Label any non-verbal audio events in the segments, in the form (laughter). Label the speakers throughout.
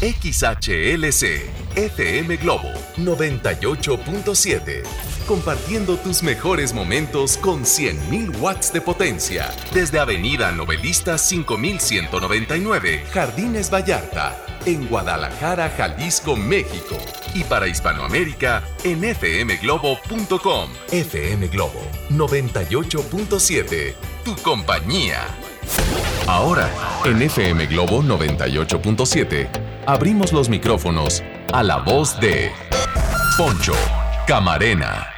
Speaker 1: XHLC FM Globo 98.7. Compartiendo tus mejores momentos con 100.000 watts de potencia. Desde Avenida Novelista 5199, Jardines Vallarta, en Guadalajara, Jalisco, México. Y para Hispanoamérica, en fmglobo.com. FM Globo 98.7. Tu compañía. Ahora, en FM Globo 98.7, abrimos los micrófonos a la voz de Poncho Camarena.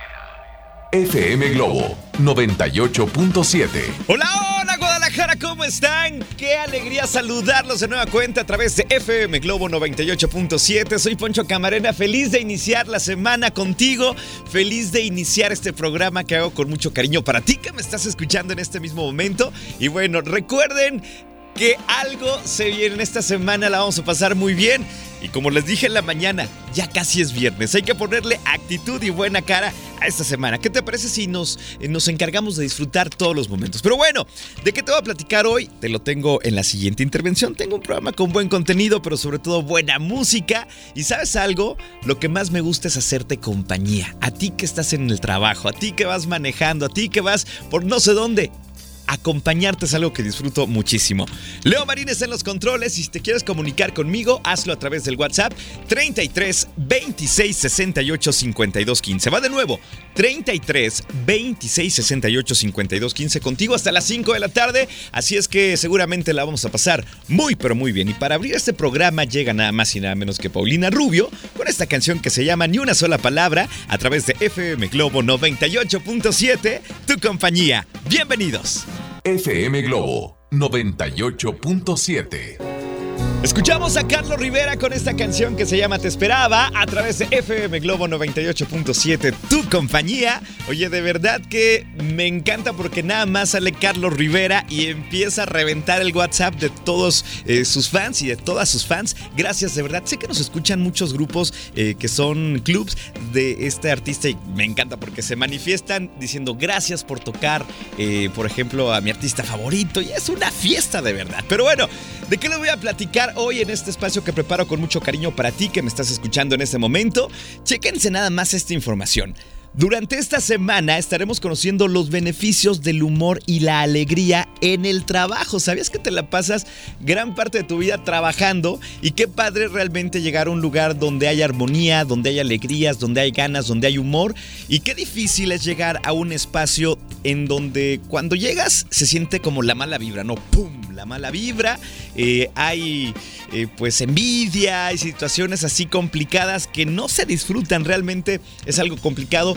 Speaker 1: FM Globo 98.7.
Speaker 2: Hola, hola Guadalajara, ¿cómo están? Qué alegría saludarlos de nueva cuenta a través de FM Globo 98.7. Soy Poncho Camarena, feliz de iniciar la semana contigo, feliz de iniciar este programa que hago con mucho cariño para ti que me estás escuchando en este mismo momento. Y bueno, recuerden que algo se viene en esta semana, la vamos a pasar muy bien. Y como les dije en la mañana, ya casi es viernes. Hay que ponerle actitud y buena cara a esta semana. ¿Qué te parece si nos, eh, nos encargamos de disfrutar todos los momentos? Pero bueno, ¿de qué te voy a platicar hoy? Te lo tengo en la siguiente intervención. Tengo un programa con buen contenido, pero sobre todo buena música. Y sabes algo, lo que más me gusta es hacerte compañía. A ti que estás en el trabajo, a ti que vas manejando, a ti que vas por no sé dónde acompañarte es algo que disfruto muchísimo. Leo Marín está en los controles y si te quieres comunicar conmigo, hazlo a través del WhatsApp 33 26 68 52 15. Va de nuevo, 33 26 68 52 15 contigo hasta las 5 de la tarde, así es que seguramente la vamos a pasar muy pero muy bien. Y para abrir este programa llega nada más y nada menos que Paulina Rubio con esta canción que se llama Ni una sola palabra a través de FM Globo 98.7, tu compañía. Bienvenidos.
Speaker 1: FM Globo 98.7.
Speaker 2: Escuchamos a Carlos Rivera con esta canción que se llama Te Esperaba a través de FM Globo 98.7, tu compañía. Oye, de verdad que me encanta porque nada más sale Carlos Rivera y empieza a reventar el WhatsApp de todos eh, sus fans y de todas sus fans. Gracias, de verdad. Sé que nos escuchan muchos grupos eh, que son clubs de este artista y me encanta porque se manifiestan diciendo gracias por tocar, eh, por ejemplo, a mi artista favorito y es una fiesta de verdad. Pero bueno, ¿de qué les voy a platicar? Hoy en este espacio que preparo con mucho cariño para ti que me estás escuchando en este momento. Chequense nada más esta información. Durante esta semana estaremos conociendo los beneficios del humor y la alegría en el trabajo. ¿Sabías que te la pasas gran parte de tu vida trabajando? Y qué padre realmente llegar a un lugar donde hay armonía, donde hay alegrías, donde hay ganas, donde hay humor. Y qué difícil es llegar a un espacio en donde cuando llegas se siente como la mala vibra, ¿no? ¡Pum! La mala vibra. Eh, hay eh, pues envidia, hay situaciones así complicadas que no se disfrutan. Realmente es algo complicado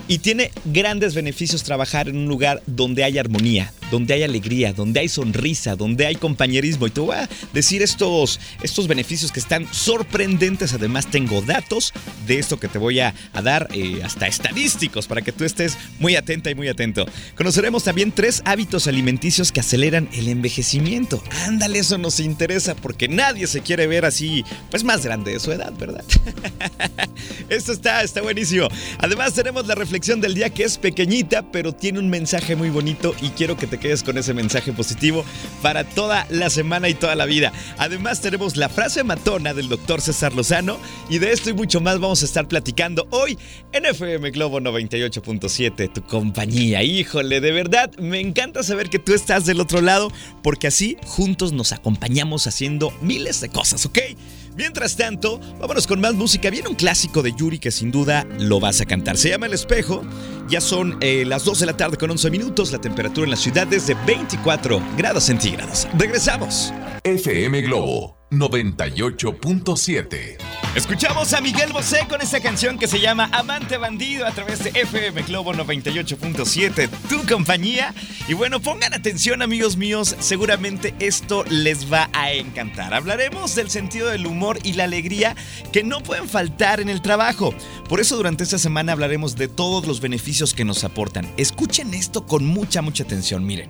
Speaker 2: y tiene grandes beneficios trabajar en un lugar donde hay armonía, donde hay alegría, donde hay sonrisa, donde hay compañerismo. Y te voy a decir estos, estos beneficios que están sorprendentes. Además, tengo datos de esto que te voy a, dar, eh, hasta estadísticos, para que tú estés muy atenta y muy atento. Conoceremos también tres hábitos alimenticios que aceleran el envejecimiento. Ándale, eso nos interesa porque nadie se quiere ver así, pues más grande de su edad, ¿verdad? (laughs) esto está, está buenísimo. Además, tenemos la reflexión del día que es pequeñita, pero tiene un mensaje muy bonito y quiero que te quedes con ese mensaje positivo para toda la semana y toda la vida. Además tenemos la frase matona del doctor César Lozano y de esto y mucho más vamos a estar platicando hoy en FM Globo 98.7, tu compañía. Híjole, de verdad, me encanta saber que tú estás del otro lado porque así juntos nos acompañamos haciendo miles de cosas, ¿ok? Mientras tanto, vámonos con más música. Viene un clásico de Yuri que sin duda lo vas a cantar. Se llama El Espejo. Ya son eh, las 2 de la tarde con 11 minutos. La temperatura en la ciudad es de 24 grados centígrados. Regresamos.
Speaker 1: FM Globo 98.7.
Speaker 2: Escuchamos a Miguel Bosé con esta canción que se llama Amante Bandido a través de FM Globo 98.7, tu compañía. Y bueno, pongan atención amigos míos, seguramente esto les va a encantar. Hablaremos del sentido del humor y la alegría que no pueden faltar en el trabajo. Por eso durante esta semana hablaremos de todos los beneficios que nos aportan. Escuchen esto con mucha, mucha atención, miren.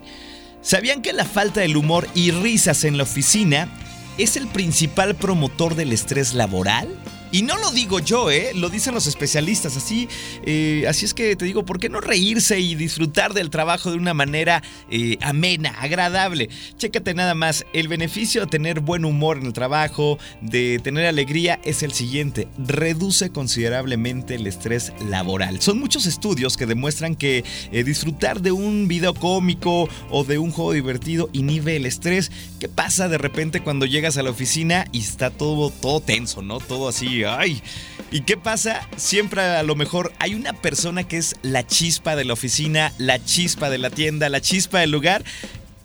Speaker 2: ¿Sabían que la falta del humor y risas en la oficina es el principal promotor del estrés laboral? Y no lo digo yo, ¿eh? Lo dicen los especialistas. Así, eh, así es que te digo, ¿por qué no reírse y disfrutar del trabajo de una manera eh, amena, agradable? Chécate nada más. El beneficio de tener buen humor en el trabajo, de tener alegría, es el siguiente. Reduce considerablemente el estrés laboral. Son muchos estudios que demuestran que eh, disfrutar de un video cómico o de un juego divertido inhibe el estrés. ¿Qué pasa de repente cuando llegas a la oficina y está todo, todo tenso, ¿no? Todo así ay. ¿Y qué pasa? Siempre a lo mejor hay una persona que es la chispa de la oficina, la chispa de la tienda, la chispa del lugar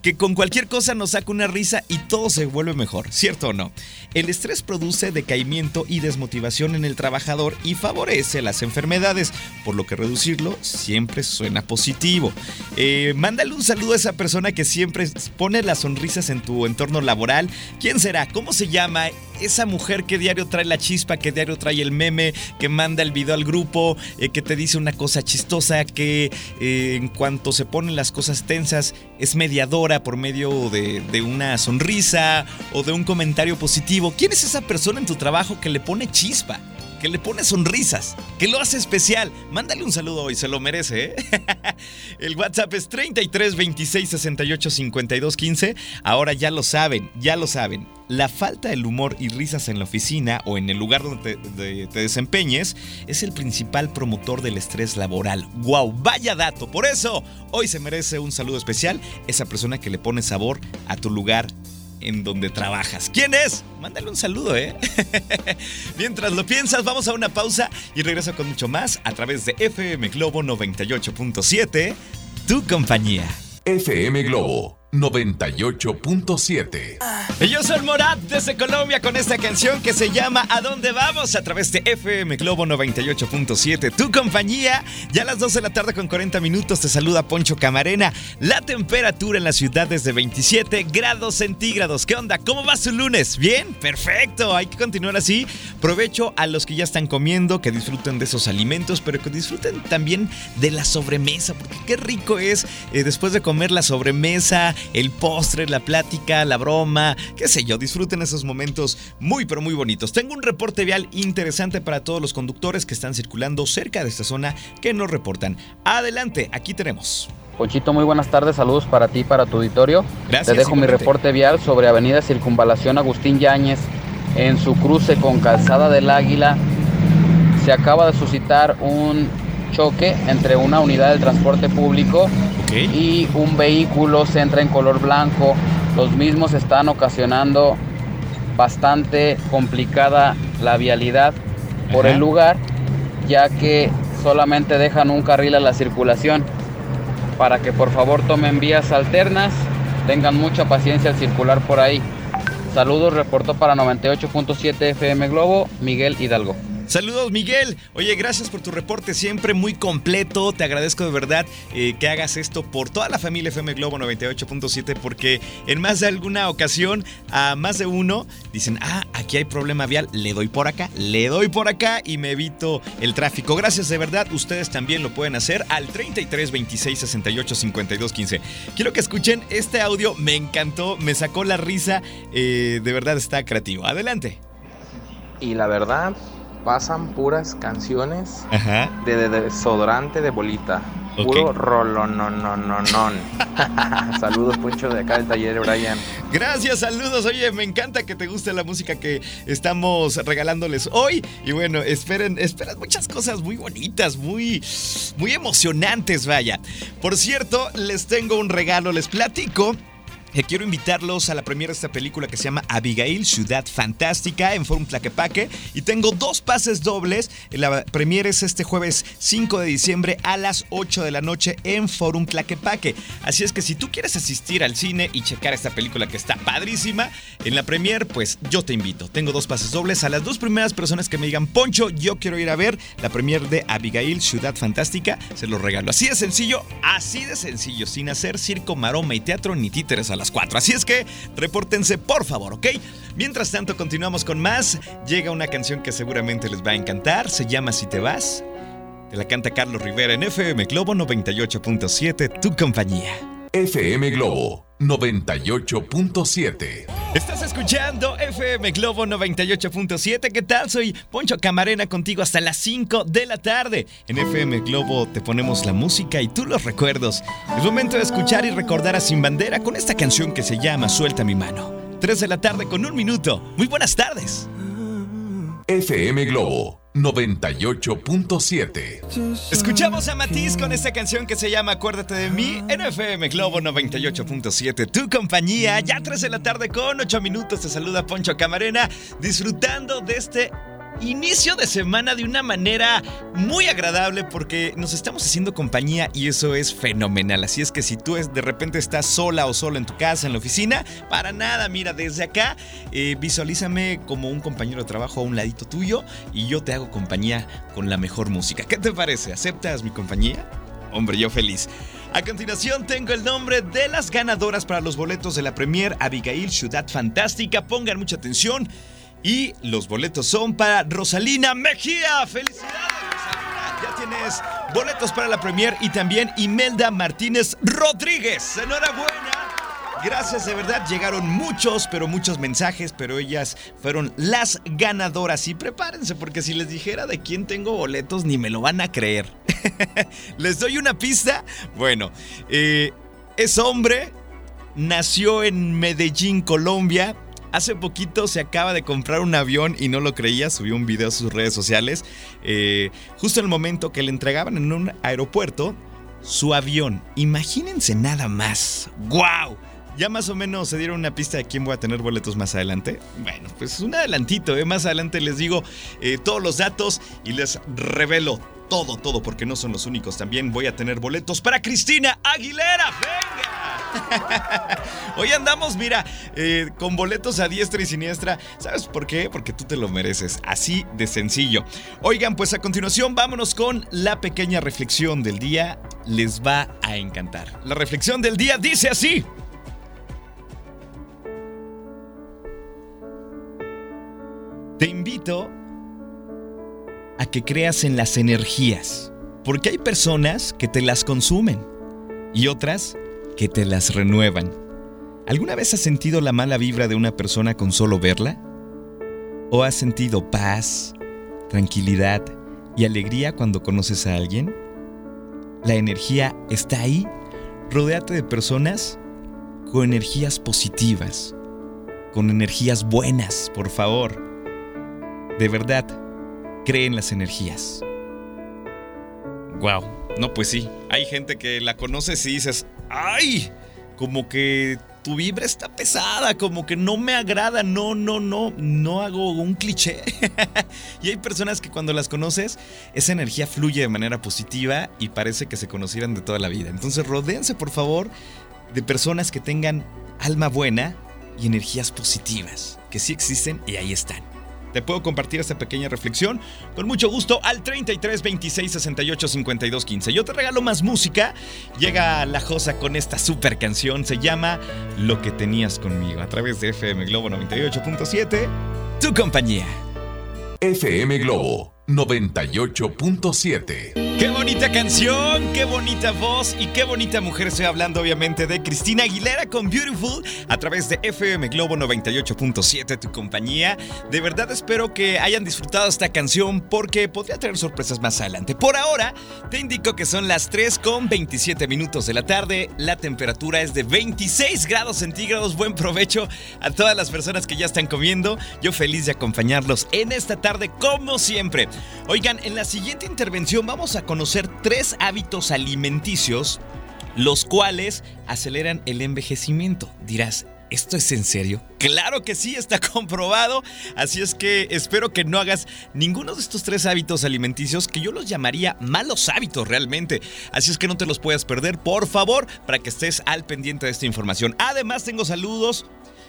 Speaker 2: que con cualquier cosa nos saca una risa y todo se vuelve mejor, ¿cierto o no? El estrés produce decaimiento y desmotivación en el trabajador y favorece las enfermedades, por lo que reducirlo siempre suena positivo. Eh, mándale un saludo a esa persona que siempre pone las sonrisas en tu entorno laboral. ¿Quién será? ¿Cómo se llama? Esa mujer que diario trae la chispa, que diario trae el meme, que manda el video al grupo, eh, que te dice una cosa chistosa, que eh, en cuanto se ponen las cosas tensas es mediadora por medio de, de, una sonrisa o de un comentario positivo. ¿Quién es esa persona en tu trabajo que le pone chispa? Que le pone sonrisas, que lo hace especial. Mándale un saludo hoy, se lo merece, ¿eh? (laughs) El WhatsApp es 33 26 68 52 15. Ahora ya lo saben, ya lo saben. La falta de humor y risas en la oficina o en el lugar donde te, te, desempeñes es el principal promotor del estrés laboral. ¡Wow! Vaya dato. Por eso, hoy se merece un saludo especial esa persona que le pone sabor a tu lugar en donde trabajas. ¿Quién es? Mándale un saludo, ¿eh? (laughs) Mientras lo piensas, vamos a una pausa y regreso con mucho más a través de FM Globo 98.7, tu compañía.
Speaker 1: FM Globo 98.7.
Speaker 2: Yo soy Morat desde Colombia con esta canción que se llama ¿A dónde vamos? a través de FM Globo 98.7. Tu compañía, ya a las 12 de la tarde con 40 minutos te saluda Poncho Camarena. La temperatura en la ciudad es de 27 grados centígrados. ¿Qué onda? ¿Cómo va su lunes? ¿Bien? Perfecto. Hay que continuar así. Provecho a los que ya están comiendo, que disfruten de esos alimentos, pero que disfruten también de la sobremesa, porque qué rico es eh, después de comer la sobremesa el postre, la plática, la broma, qué sé yo, disfruten esos momentos muy pero muy bonitos. Tengo un reporte vial interesante para todos los conductores que están circulando cerca de esta zona que nos reportan. Adelante, aquí tenemos.
Speaker 3: Ponchito, muy buenas tardes, saludos para ti y para tu auditorio.
Speaker 2: Gracias.
Speaker 3: Te dejo mi reporte vial sobre Avenida Circunvalación Agustín Yáñez en su cruce con Calzada del Águila. Se acaba de suscitar un choque entre una unidad del transporte público y un vehículo se entra en color blanco. Los mismos están ocasionando bastante complicada la vialidad por
Speaker 2: Ajá.
Speaker 3: el lugar, ya que solamente dejan un carril a la circulación. Para que por favor tomen vías alternas, tengan mucha paciencia al circular por ahí. Saludos, reportó para 98.7 FM Globo, Miguel Hidalgo.
Speaker 2: Saludos Miguel. Oye, gracias por tu reporte, siempre muy completo. Te agradezco de verdad eh, que hagas esto por toda la familia FM Globo 98.7 porque en más de alguna ocasión a más de uno dicen, ah, aquí hay problema vial, le doy por acá, le doy por acá y me evito el tráfico. Gracias de verdad, ustedes también lo pueden hacer al 33 26 68 52 15. Quiero que escuchen este audio, me encantó, me sacó la risa, eh, de verdad está creativo. Adelante.
Speaker 4: Y la verdad, pasan puras canciones
Speaker 2: Ajá.
Speaker 4: de, de- de desodorante de bolita. Puro rolononononon. (laughs) Saludos, Poncho, de acá del taller Brian.
Speaker 2: Gracias, saludos. Oye, me encanta que te guste la música que estamos regalándoles hoy. Y bueno, esperen, esperen muchas cosas muy bonitas, muy, muy emocionantes, vaya. Por cierto, les tengo un regalo, les platico. Que quiero invitarlos a la premiera de esta película que se llama Abigail, Ciudad Fantástica, en Forum Tlaquepaque. Y tengo dos pases dobles. La premiere es este jueves 5 de diciembre a las 8 de la noche en Forum Tlaquepaque. Así es que si tú quieres asistir al cine y checar esta película que está padrísima, en la premiere, pues yo te invito. Tengo dos pases dobles a las dos primeras personas que me digan, Poncho, yo quiero ir a ver la premiere de Abigail, Ciudad Fantástica. Se los regalo. Así de sencillo, así de sencillo, sin hacer circo, maroma y teatro ni títeres a las 4. Así es que repórtense, por favor, ¿ok? Mientras tanto, continuamos con más. Llega una canción que seguramente les va a encantar. Se llama Si te vas. Te la canta Carlos Rivera en FM Globo 98.7, tu compañía.
Speaker 1: FM Globo 98.7.
Speaker 2: Estás escuchando FM Globo 98.7. ¿Qué tal? Soy Poncho Camarena contigo hasta las 5 de la tarde. En FM Globo te ponemos la música y tú los recuerdos. Es momento de escuchar y recordar a Sin Bandera con esta canción que se llama Suelta mi mano. 3 de la tarde con un minuto. Muy buenas tardes.
Speaker 1: FM Globo 98.7.
Speaker 2: Escuchamos a Matiz con esta canción que se llama Acuérdate de mí en FM Globo 98.7. Tu compañía, ya 3 de la tarde con 8 minutos. Te saluda Poncho Camarena, disfrutando de este inicio de semana de una manera muy agradable porque nos estamos haciendo compañía y eso es fenomenal. Así es que si tú de repente estás sola o solo en tu casa, en la oficina, para nada, mira, desde acá eh, visualízame como un compañero de trabajo a un ladito tuyo y yo te hago compañía con la mejor música. ¿Qué te parece? ¿Aceptas mi compañía? Hombre, yo feliz. A continuación tengo el nombre de las ganadoras para los boletos de la Premier Abigail Ciudad Fantástica. Pongan mucha atención. Y los boletos son para Rosalina Mejía. ¡Felicidades, Rosalina! Ya tienes boletos para la Premier y también Imelda Martínez Rodríguez. ¡Enhorabuena! Gracias, de verdad. Llegaron muchos, pero muchos mensajes, pero ellas fueron las ganadoras. Y prepárense, porque si les dijera de quién tengo boletos, ni me lo van a creer. (laughs) ¿Les doy una pista? Bueno, eh, es hombre, nació en Medellín, Colombia, Hace poquito se acaba de comprar un avión y no lo creía, subió un video a sus redes sociales. Eh, justo en el momento que le entregaban en un aeropuerto su avión. Imagínense nada más. ¡Wow! Ya más o menos se dieron una pista de quién voy a tener boletos más adelante. Bueno, pues un adelantito, ¿eh? Más adelante les digo eh, todos los datos y les revelo todo, todo, porque no son los únicos. También voy a tener boletos para Cristina Aguilera. ¡Venga! (laughs) Hoy andamos, mira, eh, con boletos a diestra y siniestra. ¿Sabes por qué? Porque tú te lo mereces. Así de sencillo. Oigan, pues a continuación vámonos con la pequeña reflexión del día. Les va a encantar. La reflexión del día dice así. Te invito a que creas en las energías, porque hay personas que te las consumen y otras que te las renuevan. ¿Alguna vez has sentido la mala vibra de una persona con solo verla? ¿O has sentido paz, tranquilidad y alegría cuando conoces a alguien? La energía está ahí. Rodéate de personas con energías positivas, con energías buenas, por favor. De verdad, cree en las energías. Wow, no, pues sí. Hay gente que la conoces y dices, ¡ay! Como que tu vibra está pesada, como que no me agrada, no, no, no, no hago un cliché. (laughs) y hay personas que cuando las conoces, esa energía fluye de manera positiva y parece que se conocieran de toda la vida. Entonces, rodéense, por favor, de personas que tengan alma buena y energías positivas, que sí existen y ahí están te puedo compartir esta pequeña reflexión con mucho gusto al 33 26 68 52 15. Yo te regalo más música. Llega la Josa con esta super canción. Se llama Lo que tenías conmigo a través de FM Globo 98.7. Tu compañía.
Speaker 1: FM Globo 98.7.
Speaker 2: Qué bonita canción, qué bonita voz y qué bonita mujer. Estoy hablando obviamente de Cristina Aguilera con Beautiful a través de FM Globo 98.7, tu compañía. De verdad espero que hayan disfrutado esta canción porque podría tener sorpresas más adelante. Por ahora, te indico que son las 3 con 27 minutos de la tarde. La temperatura es de 26 grados centígrados. Buen provecho a todas las personas que ya están comiendo. Yo feliz de acompañarlos en esta tarde como siempre. Oigan, en la siguiente intervención vamos a conocer tres hábitos alimenticios, los cuales aceleran el envejecimiento. Dirás, ¿Esto es en serio? Claro que sí, está (laughs) comprobado. Así es que espero que no hagas ninguno de estos tres hábitos alimenticios que yo los llamaría malos hábitos realmente. Así es que no te los puedas perder, por favor, para que estés al pendiente de esta información. Además, tengo saludos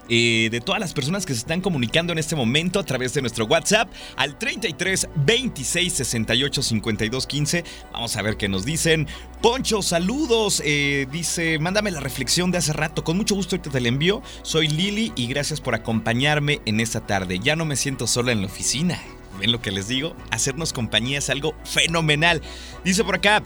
Speaker 2: eh, de todas las personas que se están comunicando en este momento a través de nuestro WhatsApp al 33 26 68 52 15. Vamos a ver qué nos dicen. Poncho, saludos. Eh, dice, mándame la reflexión de hace rato. Con mucho gusto te la envío. Soy Lili y gracias por acompañarme en esta tarde. Ya no me siento sola en la oficina. ¿Ven lo que les digo? Hacernos compañía es algo fenomenal. Dice por acá,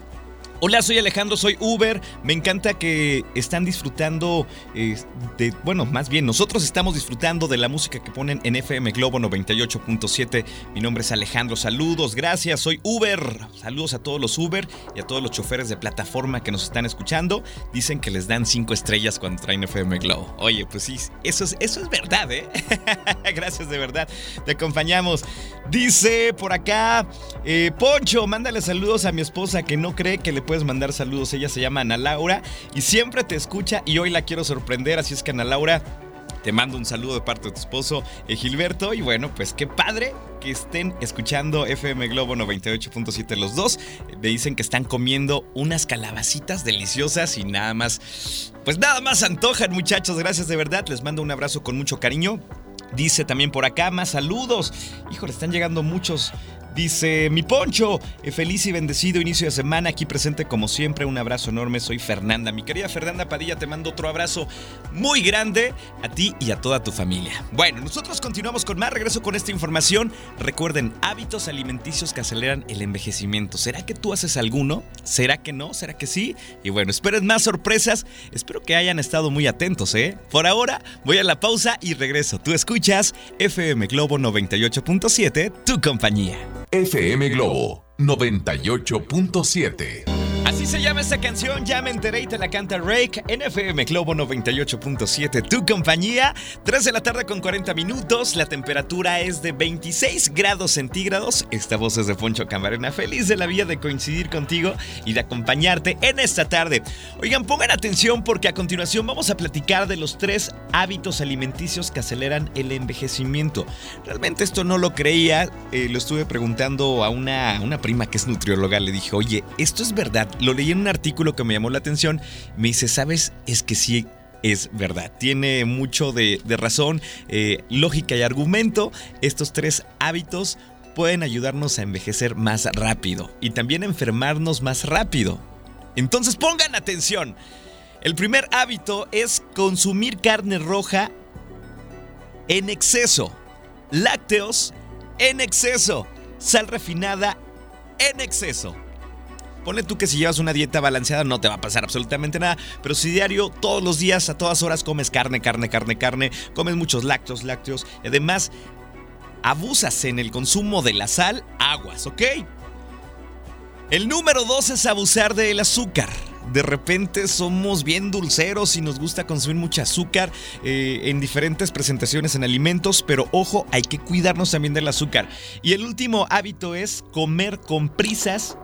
Speaker 2: Hola, soy Alejandro, soy Uber. Me encanta que están disfrutando eh, de, bueno, más bien nosotros estamos disfrutando de la música que ponen en FM Globo 98.7. Mi nombre es Alejandro, saludos, gracias, soy Uber. Saludos a todos los Uber y a todos los choferes de plataforma que nos están escuchando. Dicen que les dan cinco estrellas cuando traen FM Globo. Oye, pues sí, eso es, eso es verdad, ¿eh? (laughs) gracias de verdad. Te acompañamos. Dice por acá, eh, Poncho, mándale saludos a mi esposa que no cree que le puedes mandar saludos. Ella se llama Ana Laura y siempre te escucha y hoy la quiero sorprender. Así es que Ana Laura, te mando un saludo de parte de tu esposo eh, Gilberto. Y bueno, pues qué padre que estén escuchando FM Globo 98.7 los dos. Me dicen que están comiendo unas calabacitas deliciosas y nada más. Pues nada más antojan, muchachos. Gracias de verdad. Les mando un abrazo con mucho cariño. Dice también por acá, más saludos. Híjole, están llegando muchos Dice, mi poncho, eh, feliz y bendecido inicio de semana, aquí presente como siempre, un abrazo enorme, soy Fernanda. Mi querida Fernanda Padilla, te mando otro abrazo muy grande a ti y a toda tu familia. Bueno, nosotros continuamos con más, regreso con esta información. Recuerden, hábitos alimenticios que aceleran el envejecimiento. ¿Será que tú haces alguno? ¿Será que no? ¿Será que sí? Y bueno, esperen más sorpresas, espero que hayan estado muy atentos, ¿eh? Por ahora, voy a la pausa y regreso. Tú escuchas FM Globo 98.7, tu compañía.
Speaker 1: FM Globo 98.7.
Speaker 2: Así se llama esta canción, ya me enteré y te la canta Rake en FM Globo 98.7, tu compañía. 3 de la tarde con 40 minutos, la temperatura es de 26 grados centígrados. Esta voz es de Poncho Camarena, feliz de la vida de coincidir contigo y de acompañarte en esta tarde. Oigan, pongan atención porque a continuación vamos a platicar de los tres hábitos alimenticios que aceleran el envejecimiento. Realmente esto no lo creía, eh, lo estuve preguntando a una, una prima que es nutrióloga, le dije, oye, ¿esto es verdad? lo leí en un artículo que me llamó la atención. Me dice, ¿sabes? Es que sí es verdad. Tiene mucho de, razón, eh, lógica y argumento. Estos tres hábitos pueden ayudarnos a envejecer más rápido y también a enfermarnos más rápido. Entonces pongan atención. El primer hábito es consumir carne roja en exceso, lácteos en exceso, sal refinada en exceso. Ponle tú que si llevas una dieta balanceada no te va a pasar absolutamente nada, pero si diario, todos los días, a todas horas comes carne, carne, carne, carne, comes muchos lácteos, lácteos, y además abusas en el consumo de la sal, aguas, ¿ok? El número dos es abusar del azúcar. De repente somos bien dulceros y nos gusta consumir mucho azúcar eh, en diferentes presentaciones en alimentos, pero ojo, hay que cuidarnos también del azúcar. Y el último hábito es comer con prisas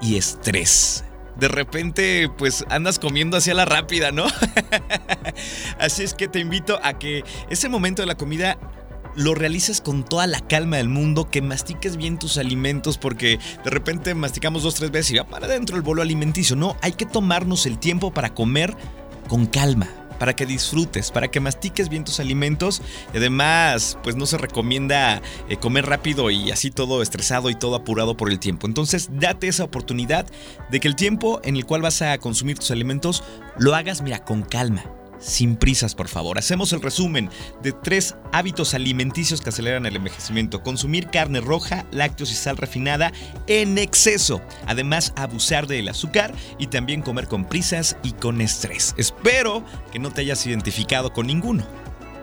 Speaker 2: y estrés. De repente, pues andas comiendo hacia la rápida, ¿no? (laughs) Así es que te invito a que ese momento de la comida lo realices con toda la calma del mundo, que mastiques bien tus alimentos, porque de repente masticamos dos, tres veces y va para adentro el bolo alimenticio. No, hay que tomarnos el tiempo para comer con calma para que disfrutes, para que mastiques bien tus alimentos. Y además, pues no se recomienda eh, comer rápido y así todo estresado y todo apurado por el tiempo. Entonces, date esa oportunidad de que el tiempo en el cual vas a consumir tus alimentos lo hagas, mira, con calma sin prisas, por favor. Hacemos el resumen de tres hábitos alimenticios que aceleran el envejecimiento. Consumir carne roja, lácteos y sal refinada en exceso. Además, abusar del azúcar y también comer con prisas y con estrés. Espero que no te hayas identificado con ninguno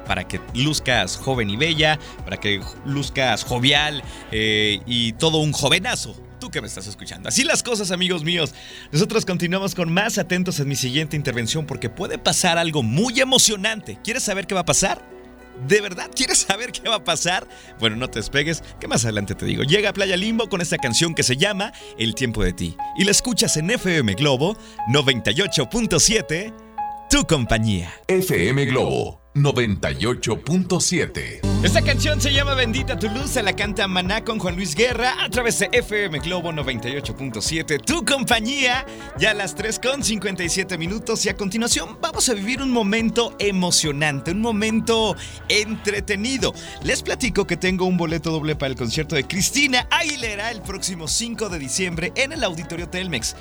Speaker 2: para que luzcas joven y bella, para que luzcas jovial eh, y todo un jovenazo que me estás escuchando. Así las cosas, amigos míos. Nosotros continuamos con más atentos en mi siguiente intervención porque puede pasar algo muy emocionante. ¿Quieres saber qué va a pasar? ¿De verdad quieres saber qué va a pasar? Bueno, no te despegues, que más adelante te digo. Llega a Playa Limbo con esta canción que se llama El tiempo de ti. Y la escuchas en FM Globo 98.7, tu compañía.
Speaker 1: FM Globo 98.7.
Speaker 2: Esta canción se llama Bendita tu luz, se la canta Maná con Juan Luis Guerra a través de FM Globo 98.7, tu compañía, ya a las 3 con 57 minutos y a continuación vamos a vivir un momento emocionante, un momento entretenido. Les platico que tengo un boleto doble para el concierto de Cristina Aguilera el próximo 5 de diciembre en el Auditorio Telmex.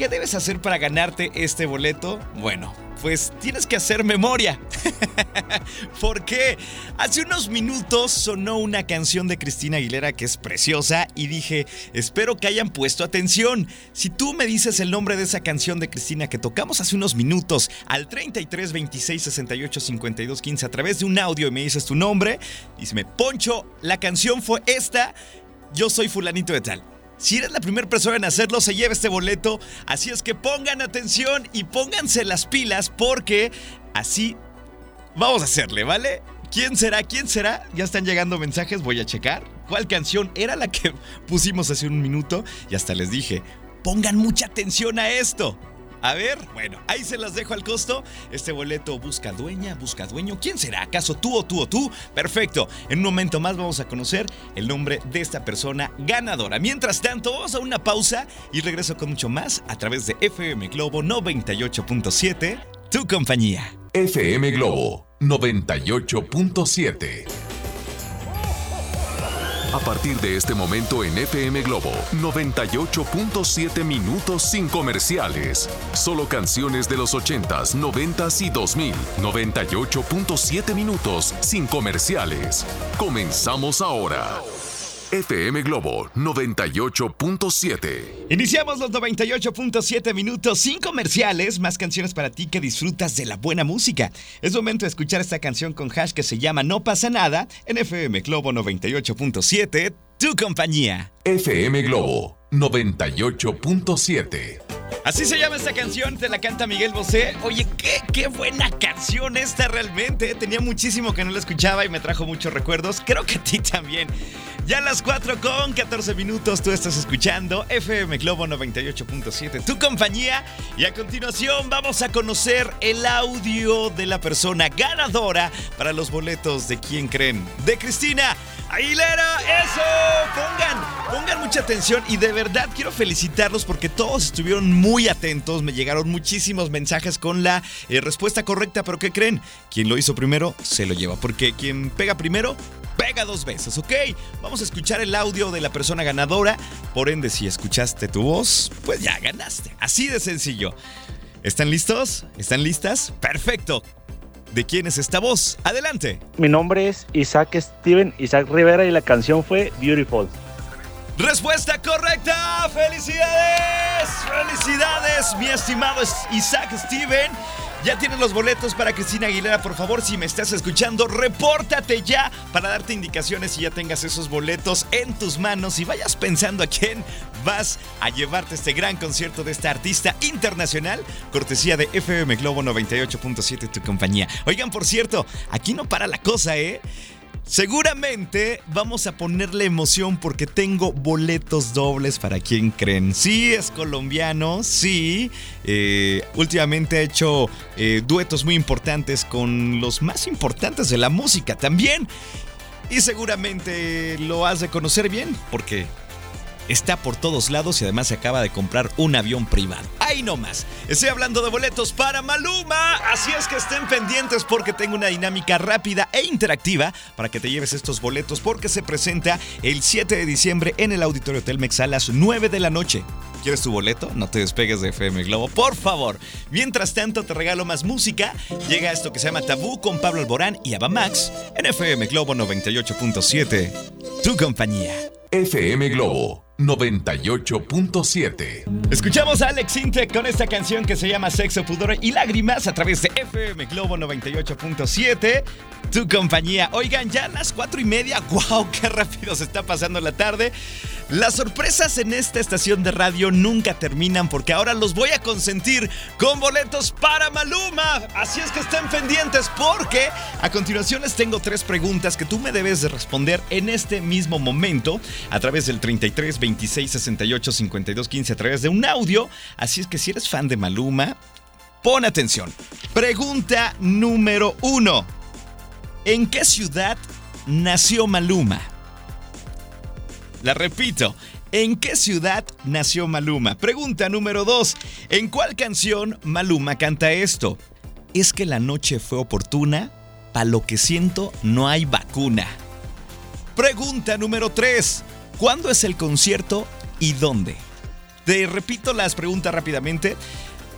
Speaker 2: ¿Qué debes hacer para ganarte este boleto? Bueno, pues tienes que hacer memoria. (laughs) Porque hace unos minutos sonó una canción de Cristina Aguilera que es preciosa y dije, espero que hayan puesto atención. Si tú me dices el nombre de esa canción de Cristina que tocamos hace unos minutos al 33 26 68 52 15 a través de un audio y me dices tu nombre, y me Poncho, la canción fue esta, yo soy fulanito de tal. Si eres la primera persona en hacerlo, se lleva este boleto. Así es que pongan atención y pónganse las pilas porque así vamos a hacerle, ¿vale? ¿Quién será? ¿Quién será? Ya están llegando mensajes, voy a checar. ¿Cuál canción era la que (laughs) pusimos hace un minuto? Y hasta les dije, pongan mucha atención a esto. A ver, bueno, ahí se las dejo al costo. Este boleto busca dueña, busca dueño. ¿Quién será? ¿Acaso tú o tú o tú? Perfecto. En un momento más vamos a conocer el nombre de esta persona ganadora. Mientras tanto, vamos a una pausa y regreso con mucho más a través de FM Globo 98.7, tu compañía.
Speaker 1: FM Globo 98.7. A partir de este momento en FM Globo 98.7 minutos sin comerciales. Solo canciones de los 80s, 90s y 2000. 98.7 minutos sin comerciales. Comenzamos ahora. FM Globo 98.7.
Speaker 2: Iniciamos los 98.7 minutos sin comerciales, más canciones para ti que disfrutas de la buena música. Es momento de escuchar esta canción con hash que se llama No pasa nada en FM Globo 98.7, tu compañía.
Speaker 1: FM Globo 98.7.
Speaker 2: Así se llama esta canción, te la canta Miguel Bosé. Oye, qué, qué buena canción esta realmente. Tenía muchísimo que no la escuchaba y me trajo muchos recuerdos. Creo que a ti también. Ya a las 4 con 14 minutos tú estás escuchando FM Globo 98.7, tu compañía. Y a continuación vamos a conocer el audio de la persona ganadora para los boletos de quién creen. De Cristina Aguilera. Eso, pongan, pongan mucha atención y de verdad quiero felicitarlos porque todos estuvieron muy atentos. Me llegaron muchísimos mensajes con la eh, respuesta correcta, pero ¿qué creen? Quien lo hizo primero se lo lleva, porque quien pega primero pega dos veces, ¿ok? Vamos a escuchar el audio de la persona ganadora. Por ende, si escuchaste tu voz, pues ya ganaste. Así de sencillo. ¿Están listos? ¿Están listas? Perfecto. ¿De quién es esta voz? Adelante.
Speaker 5: Mi nombre es Isaac Steven, Isaac Rivera y la canción fue Beautiful.
Speaker 2: Respuesta correcta. Felicidades. Felicidades, mi estimado Isaac Steven. Ya tienes los boletos para Cristina Aguilera. Por favor, si me estás escuchando, repórtate ya para darte indicaciones y ya tengas esos boletos en tus manos y vayas pensando a quién vas a llevarte este gran concierto de esta artista internacional, cortesía de FM Globo 98.7, tu compañía. Oigan, por cierto, aquí no para la cosa, ¿eh? Seguramente vamos a ponerle emoción porque tengo boletos dobles para quien creen. Sí, es colombiano, sí. Eh, últimamente ha hecho eh, duetos muy importantes con los más importantes de la música también. Y seguramente lo has de conocer bien porque está por todos lados y además se acaba de comprar un avión privado. Ahí nomás. Estoy hablando de boletos para Maluma. Así es que estén pendientes porque tengo una dinámica rápida e interactiva para que te lleves estos boletos porque se presenta el 7 de diciembre en el Auditorio Telmex a las 9 de la noche. ¿Quieres tu boleto? No te despegues de FM Globo, por favor. Mientras tanto, te regalo más música. Llega esto que se llama Tabú con Pablo Alborán y Max en FM Globo 98.7. Tu compañía.
Speaker 1: FM Globo 98.7.
Speaker 2: Escuchamos a Alex Intec con esta canción que se llama Sexo, Pudor y Lágrimas a través de FM Globo 98.7. Tu compañía. Oigan, ya a las cuatro y media. (laughs) ¡Wow! ¡Qué rápido se está pasando la tarde! Las sorpresas en esta estación de radio nunca terminan porque ahora los voy a consentir con boletos para Maluma. Así es que estén pendientes porque a continuación les tengo tres preguntas que tú me debes de responder en este mismo momento a través del 33 26 68 52 15 a través de un audio. Así es que si eres fan de Maluma, pon atención. Pregunta número uno. ¿En qué ciudad nació Maluma? La repito. ¿En qué ciudad nació Maluma? Pregunta número 2. ¿En cuál canción Maluma canta esto? Es que la noche fue oportuna, pa' lo que siento no hay vacuna. Pregunta número 3. ¿Cuándo es el concierto y dónde? Te repito las preguntas rápidamente.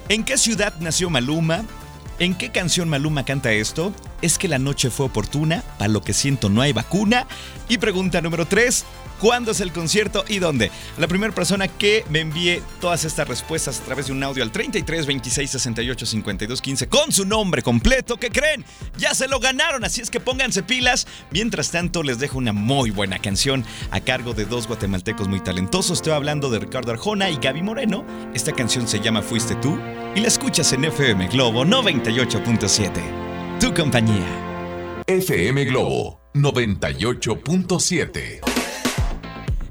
Speaker 2: ¿En qué ciudad nació Maluma? ¿En qué canción Maluma canta esto? ¿Es que la noche fue oportuna? Para lo que siento no hay vacuna. Y pregunta número 3. ¿Cuándo es el concierto y dónde? La primera persona que me envíe todas estas respuestas a través de un audio al 33 26 68 52 15 con su nombre completo, ¿qué creen? Ya se lo ganaron, así es que pónganse pilas. Mientras tanto, les dejo una muy buena canción a cargo de dos guatemaltecos muy talentosos. Estoy hablando de Ricardo Arjona y Gaby Moreno. Esta canción se llama Fuiste tú y la escuchas en FM Globo 98.7. Tu compañía.
Speaker 1: FM Globo 98.7.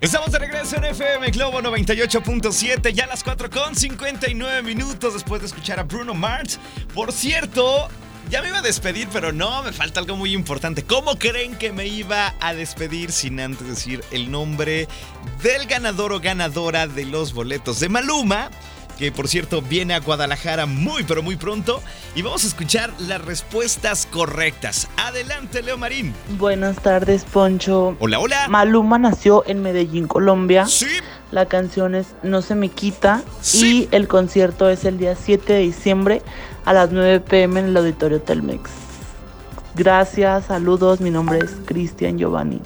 Speaker 2: Estamos de regreso en FM Globo 98.7, ya a las 4 con 59 minutos después de escuchar a Bruno Mars. Por cierto, ya me iba a despedir, pero no, me falta algo muy importante. ¿Cómo creen que me iba a despedir sin antes decir el nombre del ganador o ganadora de los boletos de Maluma? Que por cierto viene a Guadalajara muy pero muy pronto y vamos a escuchar las respuestas correctas. Adelante, Leo Marín.
Speaker 6: Buenas tardes, Poncho.
Speaker 2: Hola, hola.
Speaker 6: Maluma nació en Medellín, Colombia.
Speaker 2: Sí.
Speaker 6: La canción es No se me quita
Speaker 2: Sí.
Speaker 6: y el concierto es el día 7 de diciembre a las 9 pm en el auditorio Telmex. Gracias, saludos, mi nombre es Cristian Giovanni.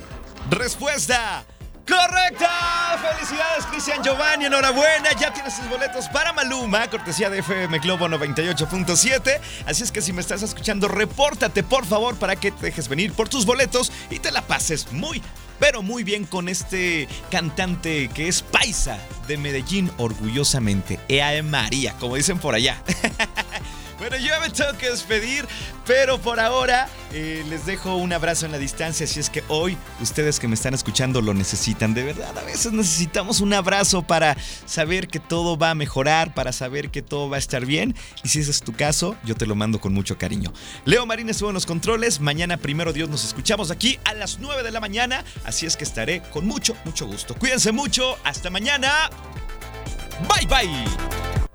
Speaker 2: Respuesta correcta. Felicidades, Cristian Giovanni. Enhorabuena. Ya tienes tus boletos para Maluma, cortesía de FM Globo 98.7. Así es que si me estás escuchando, repórtate por favor para que te dejes venir por tus boletos y te la pases muy, pero muy bien con este cantante que es paisa de Medellín, orgullosamente. Ea María, como dicen por allá. (laughs) Bueno, yo me tengo que despedir, pero por ahora eh, les dejo un abrazo en la distancia, si es que hoy ustedes que me están escuchando lo necesitan. De verdad, a veces necesitamos un abrazo para saber que todo va a mejorar, para saber que todo va a estar bien. Y si ese es tu caso, yo te lo mando con mucho cariño. Leo Marín estuvo en los controles. Mañana, primero Dios, nos escuchamos aquí a las 9 de la mañana. Así es que estaré con mucho, mucho gusto. Cuídense mucho. Hasta mañana. Bye, bye.